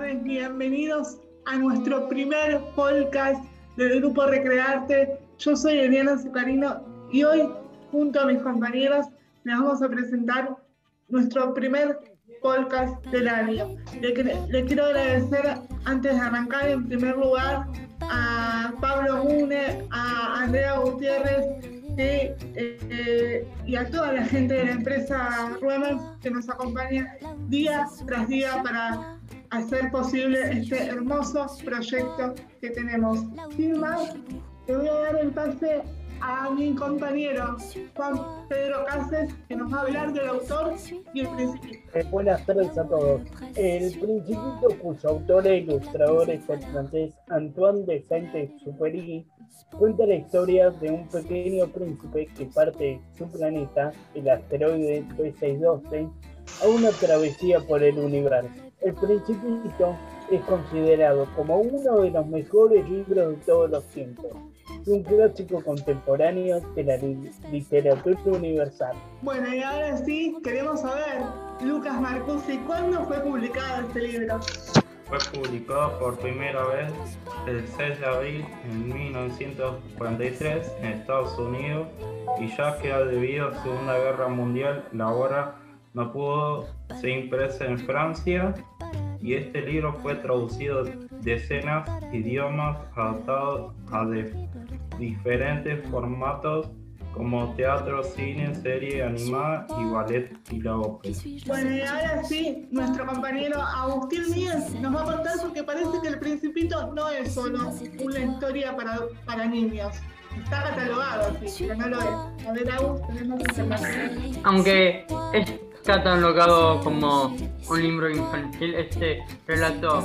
tardes, bienvenidos a nuestro primer podcast del grupo Recrearte. Yo soy Eliana Zucarino y hoy, junto a mis compañeros, les vamos a presentar nuestro primer podcast del año. Le, quiero agradecer antes de arrancar, en primer lugar, a Pablo Mune, a Andrea Gutiérrez eh, y a toda la gente de la empresa Ruemers que nos acompaña día tras día para hacer posible este hermoso proyecto que tenemos. Sin más, te voy a dar el pase a mi compañero Juan Pedro Cáceres, que nos va a hablar del autor y el principito. Eh, buenas tardes a todos. El principito, cuyo autor e ilustrador es el francés Antoine de Saint-Exupéry, cuenta la historia de un pequeño príncipe que parte de su planeta, el asteroide 3612, a una travesía por el universo. El Principito es considerado como uno de los mejores libros de todos los tiempos, un clásico contemporáneo de la literatura universal. Bueno, y ahora sí, queremos saber, Lucas Marcusi, ¿cuándo fue publicado este libro? Fue publicado por primera vez el 6 de abril de 1943 en Estados Unidos y ya que debido a la Segunda Guerra Mundial la obra no pudo ser impresa en Francia y este libro fue traducido decenas de idiomas adaptado a diferentes formatos como teatro, cine, serie animada y ballet y la ópera. Bueno, y ahora sí, nuestro compañero Agustín Míez nos va a contar porque parece que El Principito no es solo una historia para, para niños. Está catalogado así, pero no lo es. A ver, Agus, tenemos información. Aunque es catalogado como un libro infantil, este relato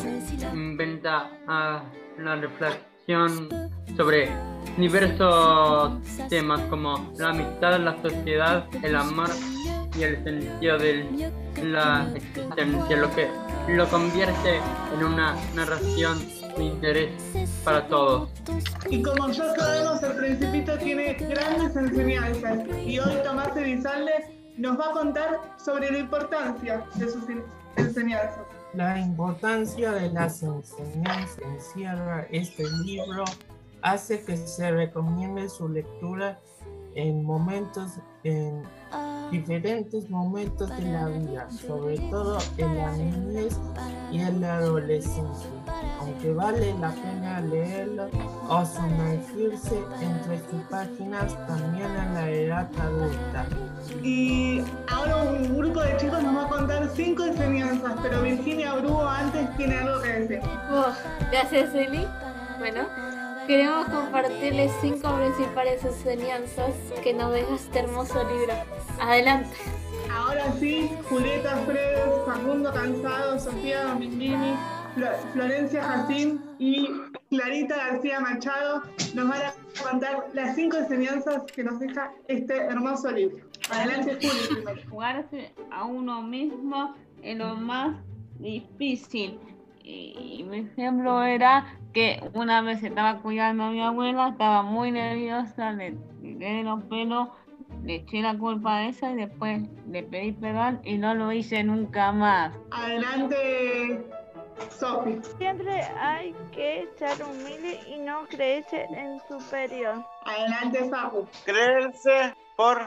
inventa a la reflexión sobre diversos temas como la amistad, la sociedad, el amor y el sentido de la existencia, lo que lo convierte en una narración de interés para todos. Y como ya sabemos, el Principito tiene grandes enseñanzas y hoy Tomás Elizalde nos va a contar sobre la importancia de sus enseñanzas. La importancia de las enseñanzas encierra este libro hace que se recomiende su lectura en momentos, en diferentes momentos de la vida, sobre todo en la niñez y en la adolescencia, aunque vale la pena leerlo o sumergirse entre sus páginas también en la edad adulta. Y ahora un grupo de chicos nos va a contar cinco enseñanzas, pero Virginia Brugo antes tiene algo que decir. Oh, gracias, Eli. Bueno, Queremos compartirles cinco principales enseñanzas que nos deja este hermoso libro. Adelante. Ahora sí, Julieta Fredes, Facundo Cansado, Sofía Domingini, Florencia Jacín y Clarita García Machado nos van a contar las cinco enseñanzas que nos deja este hermoso libro. Adelante, Juli. Jugarse a uno mismo es lo más difícil y mi ejemplo era que una vez estaba cuidando a mi abuela, estaba muy nerviosa, le tiré los pelos, le eché la culpa a esa y después le pedí perdón y no lo hice nunca más. Adelante, Sofi. Siempre hay que ser humilde y no creerse en superior. Adelante, Facu. Creerse por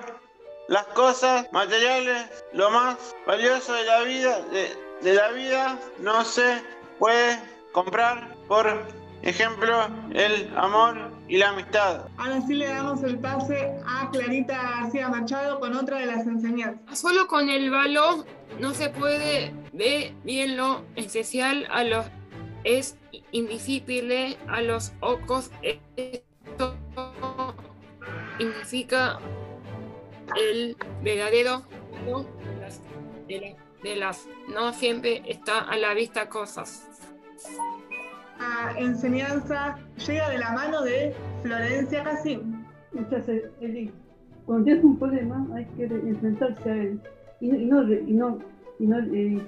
las cosas materiales, lo más valioso de la vida, de, de la vida, no sé puede comprar, por ejemplo, el amor y la amistad. Ahora sí le damos el pase a Clarita García Machado con otra de las enseñanzas. Solo con el valor no se puede ver bien lo esencial a los es invisible a los ojos. Esto significa el verdadero de de las no siempre está a la vista cosas. A enseñanza llega de la mano de Florencia Casim. Muchas Eli. Cuando tienes un problema hay que enfrentarse a él y, no, y no, y no, eh,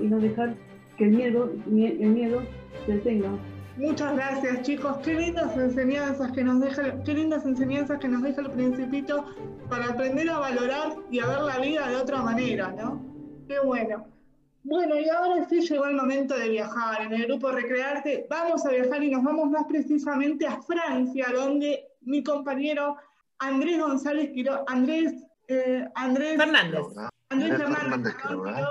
y no dejar que el miedo, el miedo se detenga. Muchas gracias chicos, qué lindas enseñanzas que nos deja, qué lindas enseñanzas que nos deja el principito para aprender a valorar y a ver la vida de otra manera, ¿no? Qué bueno. Bueno, y ahora sí llegó el momento de viajar. En el grupo Recrearte vamos a viajar y nos vamos más precisamente a Francia, donde mi compañero Andrés González Quiroga, Andrés, eh, Andrés Fernández. Andrés Fernández Quiroga,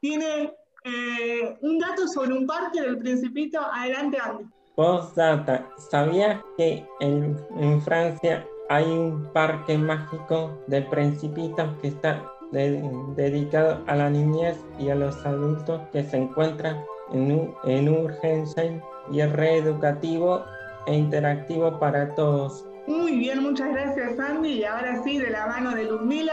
tiene eh, un dato sobre un parque del Principito. Adelante, Andy. Postdata, ¿sabías que en, en Francia hay un parque mágico del Principito que está de- dedicado a la niñez y a los adultos que se encuentran en, en urgencia y es reeducativo e interactivo para todos. Muy bien, muchas gracias, Andy. Y ahora sí, de la mano de Luzmila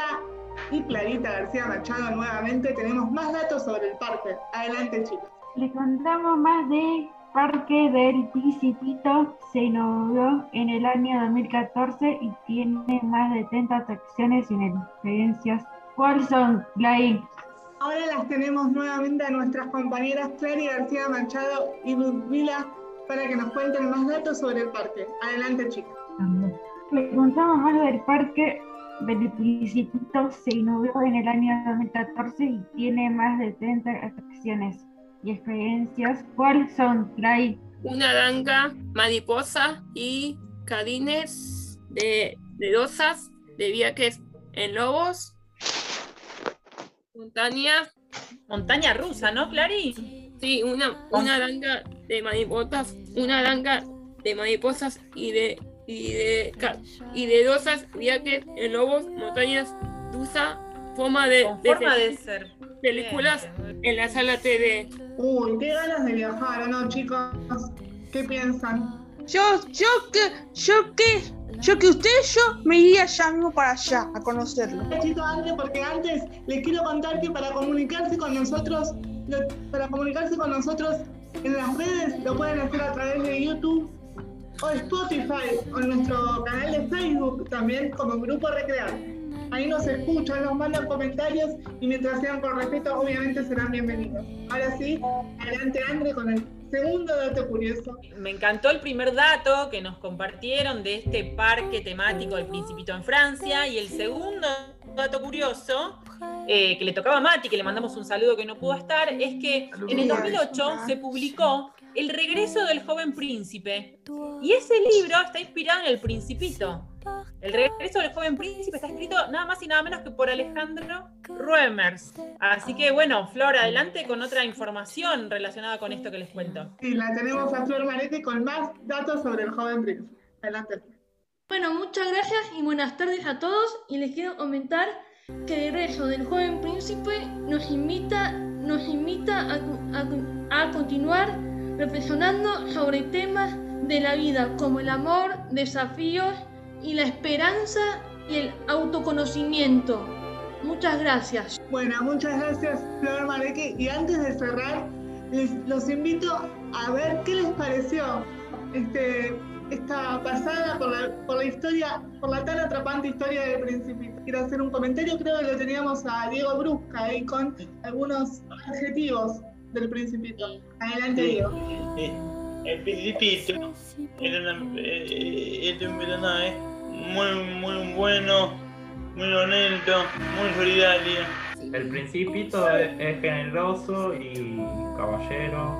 y Clarita García Machado, nuevamente tenemos más datos sobre el parque. Adelante, chicos. Le contamos más del Parque del Principito. Se inauguró en el año 2014 y tiene más de 30 atracciones y experiencias. ¿Cuáles son, Lai? Ahora las tenemos nuevamente a nuestras compañeras Clary García Machado y Luzmila para que nos cuenten más datos sobre el parque. Adelante, chicos. Le contamos más del Parque del Principito. Se inauguró en el año 2014 y tiene más de 30 atracciones y experiencias. ¿Cuáles son, Lai? Una danga, mariposa y cadines de, de dosas, de viajes en lobos, montaña. Montaña rusa, ¿no, Clary? Sí, una, una danga de mariposas, una danga de mariposas y de y de y de dosas, viajes en lobos, montañas, rusa, forma de, Con forma de ser. películas en la sala TV. Uy, qué ganas de viajar, ¿o no, chicos? ¿Qué piensan? Yo, yo que, yo que, yo que usted, yo me iría ya mismo para allá a conocerlo. Chicos, antes, porque antes les quiero contar que para comunicarse con nosotros, para comunicarse con nosotros en las redes, lo pueden hacer a través de YouTube o Spotify o nuestro canal de Facebook también como Grupo Recrear. Ahí nos escuchan, nos mandan comentarios y mientras sean con respeto, obviamente serán bienvenidos. Ahora sí, adelante André con el segundo dato curioso. Me encantó el primer dato que nos compartieron de este parque temático del Principito en Francia. Y el segundo dato curioso, eh, que le tocaba a Mati, que le mandamos un saludo que no pudo estar, es que en el 2008 se publicó El regreso del joven príncipe. Y ese libro está inspirado en El Principito. El regreso del joven príncipe está escrito nada más y nada menos que por Alejandro Ruemers. Así que bueno, Flor, adelante con otra información relacionada con esto que les cuento. Y la tenemos a Flor Marete con más datos sobre el joven príncipe. Adelante. Bueno, muchas gracias y buenas tardes a todos. Y les quiero comentar que el regreso del joven príncipe nos invita, nos invita a, a- a continuar reflexionando sobre temas de la vida como el amor, desafíos y la esperanza y el autoconocimiento. Muchas gracias. Bueno, muchas gracias, Flor Mareque. Y antes de cerrar, les, los invito a ver qué les pareció este, esta pasada por la, por la historia, por la tan atrapante historia del Principito. Quiero hacer un comentario, creo que lo teníamos a Diego Brusca ahí con algunos adjetivos del Principito. Adelante, Diego. Eh, El Principito era, una- eh, era un personaje muy, muy bueno, muy honesto, muy solidario. El Principito es, es generoso y caballero.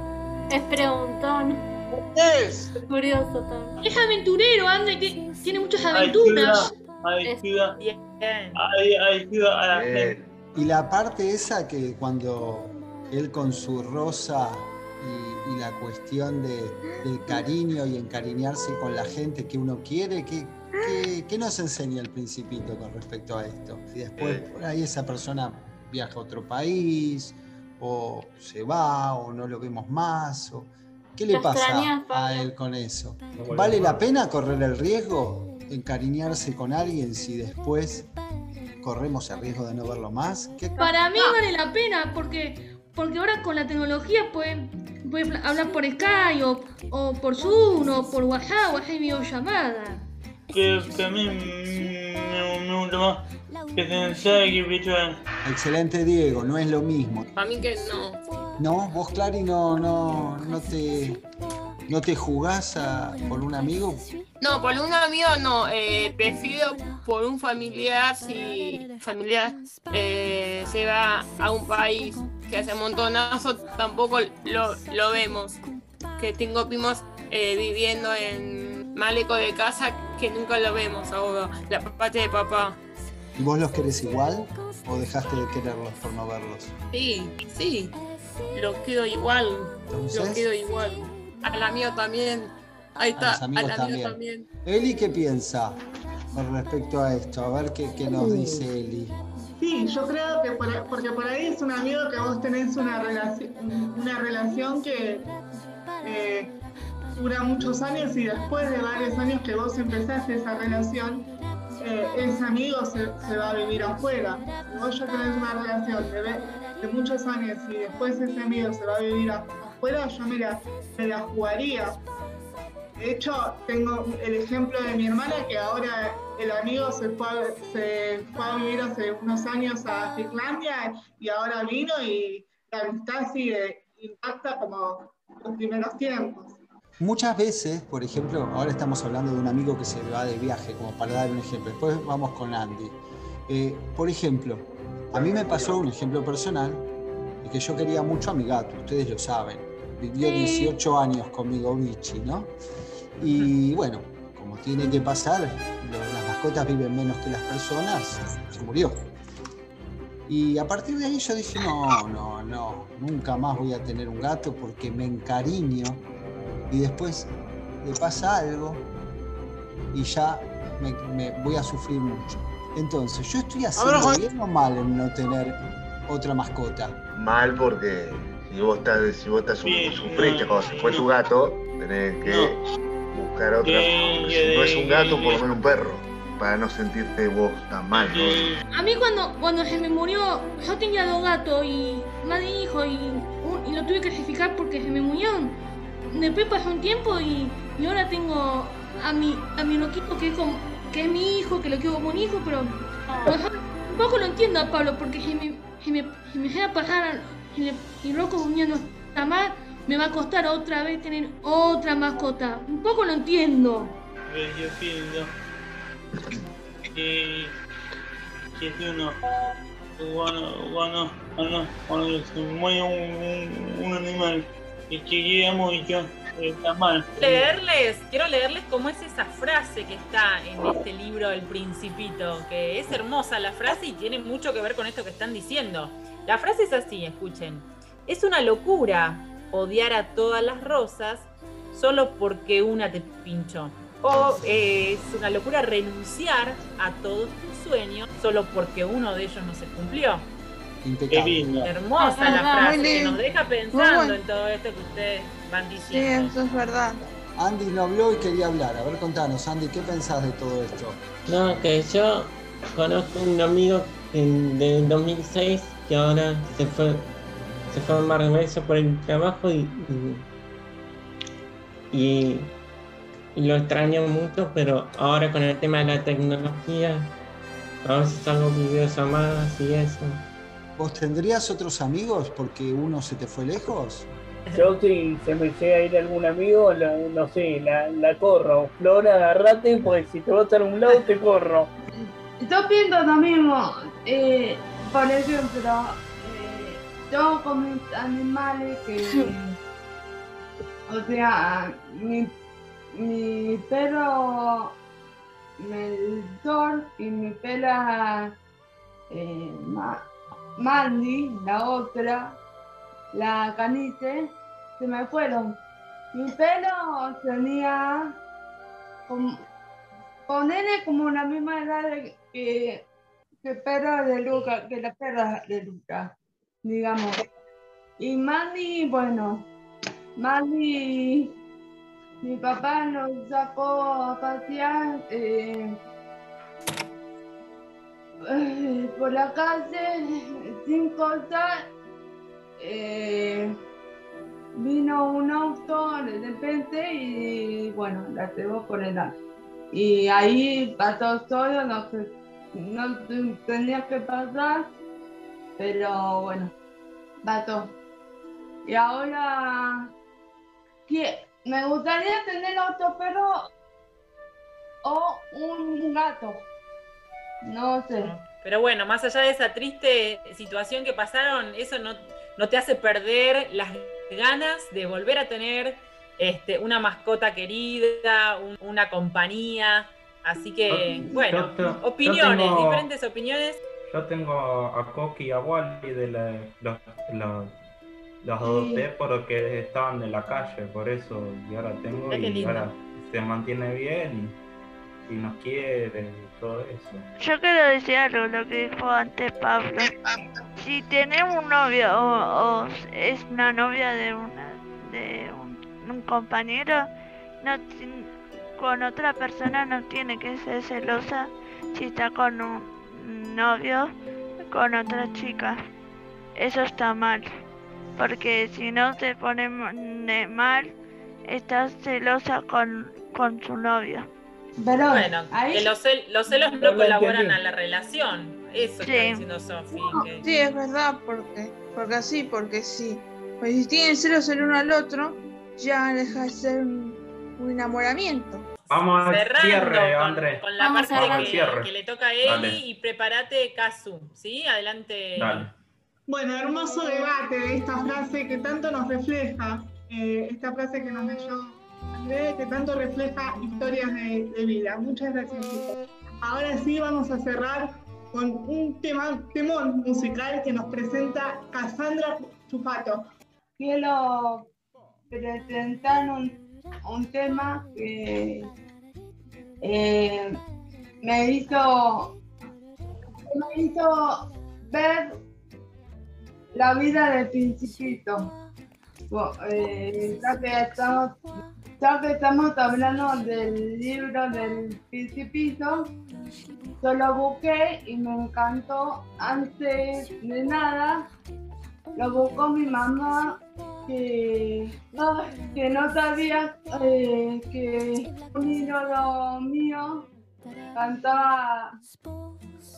Es preguntón. Es. Curioso también. Es aventurero, André, que tiene muchas Ayuda, aventuras. ayuda, ay- ayuda a la gente. Y la parte esa que cuando él con su rosa y, y la cuestión de, del cariño y encariñarse con la gente que uno quiere, ¿qué, qué, qué nos enseña el principito con respecto a esto? Si después por ahí esa persona viaja a otro país, o se va, o no lo vemos más, o ¿qué le pasa extrañas, a él con eso? ¿Vale la pena correr el riesgo, encariñarse con alguien si después corremos el riesgo de no verlo más? ¿Qué Para mí vale la pena porque, porque ahora con la tecnología pueden, pueden hablar por Skype o, o por Zoom o por WhatsApp o hacer videollamada. Que, que a mí me, me gusta más que pensar que virtual. Excelente, Diego, no es lo mismo. Para mí que no. No, vos, Clary, no, no, no te, no te jugás a- por un amigo. No, por un amigo no. eh, prefiero por un familiar si familiar eh, se va a un país que hace montonazo tampoco lo, lo vemos. Que tengo primos eh, viviendo en Maleco de casa que nunca lo vemos ahora, la parte de papá. ¿Y vos los querés igual o dejaste de quererlos por no verlos? Sí, sí, lo quiero igual, lo Entonces, quiero igual. Al amigo también, ahí a está, los amigos al amigo también. también. Eli, ¿qué piensa con respecto a esto? A ver qué, qué nos Uh. dice Eli. Sí, yo creo que por, porque por ahí es un amigo que vos tenés una relación, una relación que eh, dura muchos años y después de varios años que vos empezaste esa relación, eh, ese amigo se, va a vivir afuera. Si vos ya tenés una relación de, de muchos años y después ese amigo se va a vivir afuera, yo me me la jugaría. De hecho, tengo el ejemplo de mi hermana que ahora el amigo se fue, a, se fue a vivir hace unos años a Finlandia y ahora vino y la amistad sigue intacta como los primeros tiempos. Muchas veces, por ejemplo, ahora estamos hablando de un amigo que se va de viaje, como para dar un ejemplo. Después vamos con Andy. Eh, por ejemplo, a mí me pasó un ejemplo personal de que yo quería mucho a mi gato, ustedes lo saben. Vivió 18 años conmigo, Vichy, ¿no? Y bueno, como tiene que pasar, lo- las mascotas viven menos que las personas, se murió. Y a partir de ahí yo dije, no, no, no, nunca más voy a tener un gato porque me encariño y después le pasa algo y ya me, me voy a sufrir mucho. Entonces, ¿yo estoy haciendo bien o mal en no tener otra mascota? Mal porque si vos estás, si vos estás su- sufriste cuando se fue tu gato, tenés que buscar otra. Si no es un gato, por lo menos un perro. Para no sentirte vos tan mal, ¿no? A mí cuando, cuando se me murió, yo tenía dos gatos y más de hijo y, un- y lo tuve que sacrificar porque se me murió. Después pasó un tiempo y, y ahora tengo a mi, a mi loquito que es, como- que es mi hijo, que lo quiero como un hijo, pero yo un poco lo entiendo a Pablo porque si me, si me, si me llega a pasar y, y loco unión no está mal, me va a costar otra vez tener otra mascota. Un poco lo entiendo. Eh, Yo pienso que, que si uno cuando, cuando, cuando, cuando se muere un, un, un animal y que quiera mucho, está mal. Leerles, quiero leerles cómo es esa frase que está en este libro El Principito, que es hermosa la frase y tiene mucho que ver con esto que están diciendo. La frase es así, escuchen. Es una locura odiar a todas las rosas solo porque una te pinchó. O eh, es una locura renunciar a todos tus sueños solo porque uno de ellos no se cumplió. Impecable. Hermosa la Ah, frase muy que nos deja pensando bueno. en todo esto que ustedes van Sí, diciendo. eso es verdad. Andy no habló y quería hablar. A ver, contanos, Andy, ¿qué pensás de todo esto? No, que yo conozco un amigo en- del 2006 que ahora se fue, se fue a Marbella por el trabajo y, y, y- y lo extraño mucho, pero ahora con el tema de la tecnología, a veces hago videollamadas y eso. ¿Vos tendrías otros amigos porque uno se te fue lejos? Yo si se me llega a ir algún amigo, la- no sé, la, la corro. Flora, agarrate, porque si te vas a un lado te corro. Yo pienso lo mismo. Eh, por ejemplo, yo con mis animales que. o sea, mi, mi perro Melchor y mi perra eh, Ma- Mandy, la otra, la caniche, se me fueron. Mi perro tenía como, Ponele como la misma edad que, que perro de Luca, que la perra de Luca, digamos. Y Mandy, bueno, Mandy, mi papá nos sacó a pasear eh, por la calle sin cosas. eh, vino un auto de repente y bueno, la llevó por el. Y ahí pasó solo lo que no te- tenía que pasar, pero bueno, pasó. Y ahora que me gustaría tener otro perro o un gato. No sé. Pero bueno, más allá de esa triste situación que pasaron, eso no, no te hace perder las ganas de volver a tener este, una mascota querida, un- una compañía. Así que, bueno, opiniones, diferentes opiniones. Yo tengo a Coqui y a Wally de la, los, los, los adopté porque estaban de la calle, por eso, y ahora tengo y ahora se mantiene bien y, y nos quiere y todo eso. Yo quiero decir algo, lo que dijo antes Pablo. Si tenemos un novio o, o es una novia de una de un, un compañero, no con otra persona no tiene que ser celosa si está con un novio con otra chica. Eso está mal, porque si no te pone mal, estás celosa con, con su novio. Pero Bueno, ahí- que los, cel- los celos no No colaboran a la relación. Eso está diciendo Sofi. que- Sí, es verdad, porque, porque así, porque sí. Pues si tienen celos el uno al otro, ya deja de ser un, un enamoramiento. Vamos al Cerrando cierre, con, Andrés. con la Vamos parte que, que le toca a Eli Dale. y prepárate, Kazu. ¿Sí? Adelante. Dale. Bueno, hermoso debate de esta frase que tanto nos refleja, eh, esta frase que nos leyó Andrés, que tanto refleja historias de, de vida. Muchas gracias, chicos. Ahora sí vamos a cerrar con un tema, temón musical que nos presenta Cassandra Chufato. Quiero presentar un, un tema que eh, me hizo me hizo ver la vida del principito. Bo- eh, ya que estamos ya que estamos hablando del libro del principito, yo lo busqué y me encantó. Antes de nada, lo buscó mi mamá que que no sabía eh, que un ídolo mío cantaba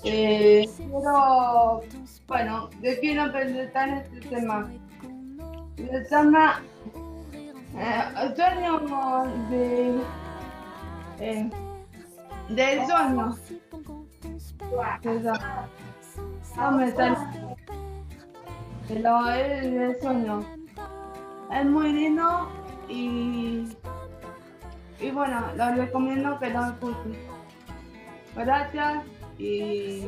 eh, quiero bueno de quiero presentar este tema. Se llama eh, sueño de eh, del sueño. No me sale pero es del sueño es muy lindo y y bueno lo recomiendo que lo escuchen gracias y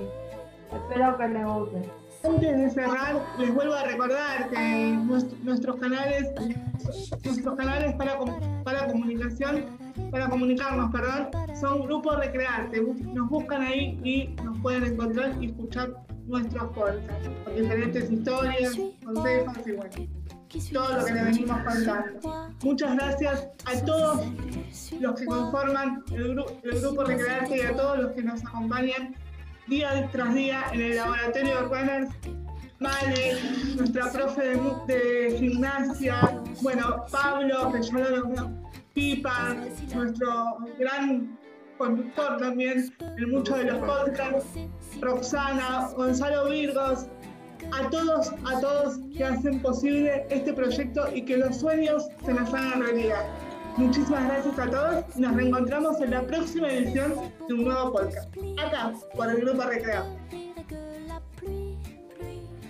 espero que les guste. Antes de cerrar, les vuelvo a recordar que nuestro- nuestros canales, nuestros canales para, para comunicación, para comunicarnos, perdón, son Grupo Recrearte. Nos buscan ahí y nos pueden encontrar y escuchar nuestros podcasts, con diferentes historias, consejos y bueno, todo lo que les venimos contando. Muchas gracias a todos los que conforman el, gru- el Grupo Recrearte y a todos los que nos acompañan día tras día en el laboratorio de Runners. Vale, nuestra profe de gimnasia, bueno, Pablo, que ya lo nombró, Pipa, nuestro gran conductor también en muchos de los podcasts, Roxana, Gonzalo Virgos, a todos, a todos que hacen posible este proyecto y que los sueños se nos hagan realidad. Muchísimas gracias a todos. Nos reencontramos en la próxima edición de un nuevo podcast. Acá, por el Grupo Recreado.